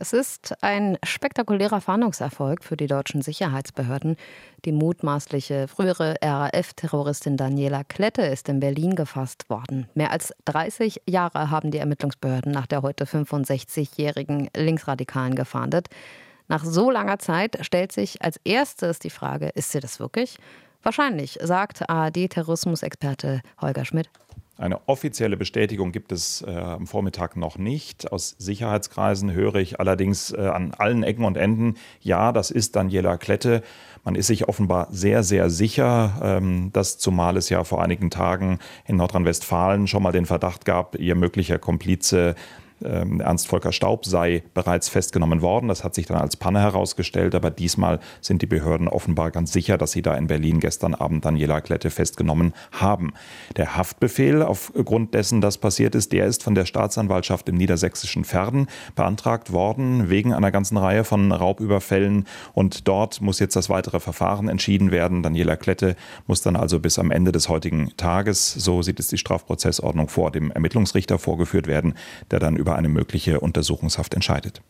Es ist ein spektakulärer Fahndungserfolg für die deutschen Sicherheitsbehörden. Die mutmaßliche frühere RAF-Terroristin Daniela Klette ist in Berlin gefasst worden. Mehr als 30 Jahre haben die Ermittlungsbehörden nach der heute 65-jährigen Linksradikalen gefahndet. Nach so langer Zeit stellt sich als erstes die Frage, ist sie das wirklich? Wahrscheinlich, sagt ARD-Terrorismusexperte Holger Schmidt. Eine offizielle Bestätigung gibt es äh, am Vormittag noch nicht. Aus Sicherheitskreisen höre ich allerdings äh, an allen Ecken und Enden, ja, das ist Daniela Klette. Man ist sich offenbar sehr, sehr sicher, ähm, dass zumal es ja vor einigen Tagen in Nordrhein-Westfalen schon mal den Verdacht gab, ihr möglicher Komplize Ernst Volker Staub sei bereits festgenommen worden. Das hat sich dann als Panne herausgestellt, aber diesmal sind die Behörden offenbar ganz sicher, dass sie da in Berlin gestern Abend Daniela Klette festgenommen haben. Der Haftbefehl aufgrund dessen, das passiert ist, der ist von der Staatsanwaltschaft im niedersächsischen Verden beantragt worden, wegen einer ganzen Reihe von Raubüberfällen. Und dort muss jetzt das weitere Verfahren entschieden werden. Daniela Klette muss dann also bis am Ende des heutigen Tages, so sieht es die Strafprozessordnung vor, dem Ermittlungsrichter vorgeführt werden, der dann über über eine mögliche Untersuchungshaft entscheidet.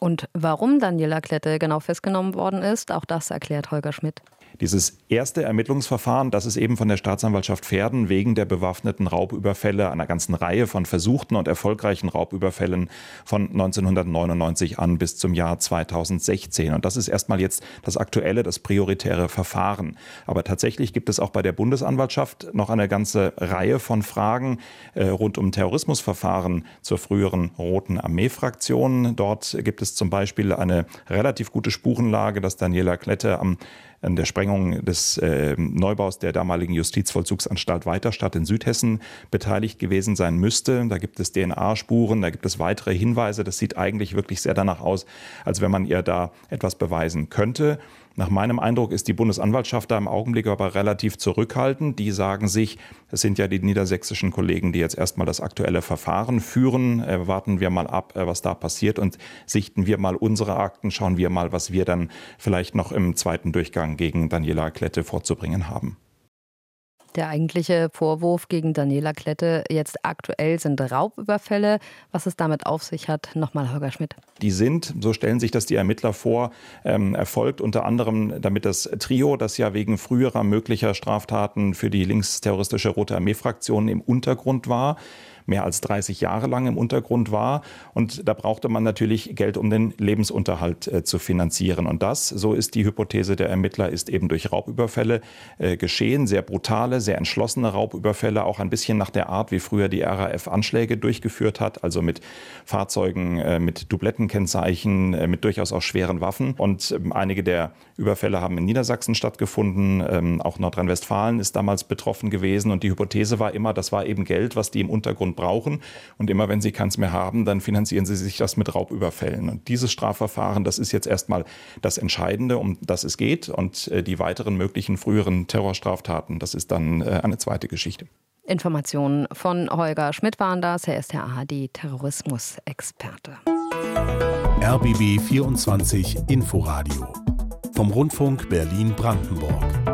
Und warum Daniela Klette genau festgenommen worden ist, auch das erklärt Holger Schmidt. Dieses erste Ermittlungsverfahren, das ist eben von der Staatsanwaltschaft Pferden wegen der bewaffneten Raubüberfälle, einer ganzen Reihe von versuchten und erfolgreichen Raubüberfällen von 1999 an bis zum Jahr 2016. Und das ist erstmal jetzt das aktuelle, das prioritäre Verfahren. Aber tatsächlich gibt es auch bei der Bundesanwaltschaft noch eine ganze Reihe von Fragen äh, rund um Terrorismusverfahren zur früheren Roten Armee-Fraktion. Dort gibt es zum Beispiel eine relativ gute Spurenlage, dass Daniela Klette am an der Sprengung des äh, Neubaus der damaligen Justizvollzugsanstalt Weiterstadt in Südhessen beteiligt gewesen sein müsste. Da gibt es DNA-Spuren, da gibt es weitere Hinweise. Das sieht eigentlich wirklich sehr danach aus, als wenn man ihr da etwas beweisen könnte. Nach meinem Eindruck ist die Bundesanwaltschaft da im Augenblick aber relativ zurückhaltend. Die sagen sich, es sind ja die niedersächsischen Kollegen, die jetzt erstmal das aktuelle Verfahren führen. Äh, warten wir mal ab, äh, was da passiert und sichten wir mal unsere Akten, schauen wir mal, was wir dann vielleicht noch im zweiten Durchgang gegen Daniela Klette vorzubringen haben. Der eigentliche Vorwurf gegen Daniela Klette jetzt aktuell sind Raubüberfälle. Was es damit auf sich hat, nochmal Holger Schmidt. Die sind, so stellen sich das die Ermittler vor, ähm, erfolgt unter anderem, damit das Trio, das ja wegen früherer möglicher Straftaten für die linksterroristische Rote Armee-Fraktion im Untergrund war, mehr als 30 Jahre lang im Untergrund war. Und da brauchte man natürlich Geld, um den Lebensunterhalt äh, zu finanzieren. Und das, so ist die Hypothese der Ermittler, ist eben durch Raubüberfälle äh, geschehen. Sehr brutale, sehr entschlossene Raubüberfälle, auch ein bisschen nach der Art, wie früher die RAF Anschläge durchgeführt hat, also mit Fahrzeugen äh, mit Dublettenkennzeichen, äh, mit durchaus auch schweren Waffen. Und ähm, einige der Überfälle haben in Niedersachsen stattgefunden. Ähm, auch Nordrhein-Westfalen ist damals betroffen gewesen. Und die Hypothese war immer, das war eben Geld, was die im Untergrund brauchen. Und immer wenn sie keins mehr haben, dann finanzieren sie sich das mit Raubüberfällen. Und dieses Strafverfahren, das ist jetzt erstmal das Entscheidende, um das es geht. Und äh, die weiteren möglichen früheren Terrorstraftaten, das ist dann äh, eine zweite Geschichte. Informationen von Holger Schmidt waren das. Er ist der ARD-Terrorismusexperte. RBB 24 Inforadio vom Rundfunk Berlin-Brandenburg.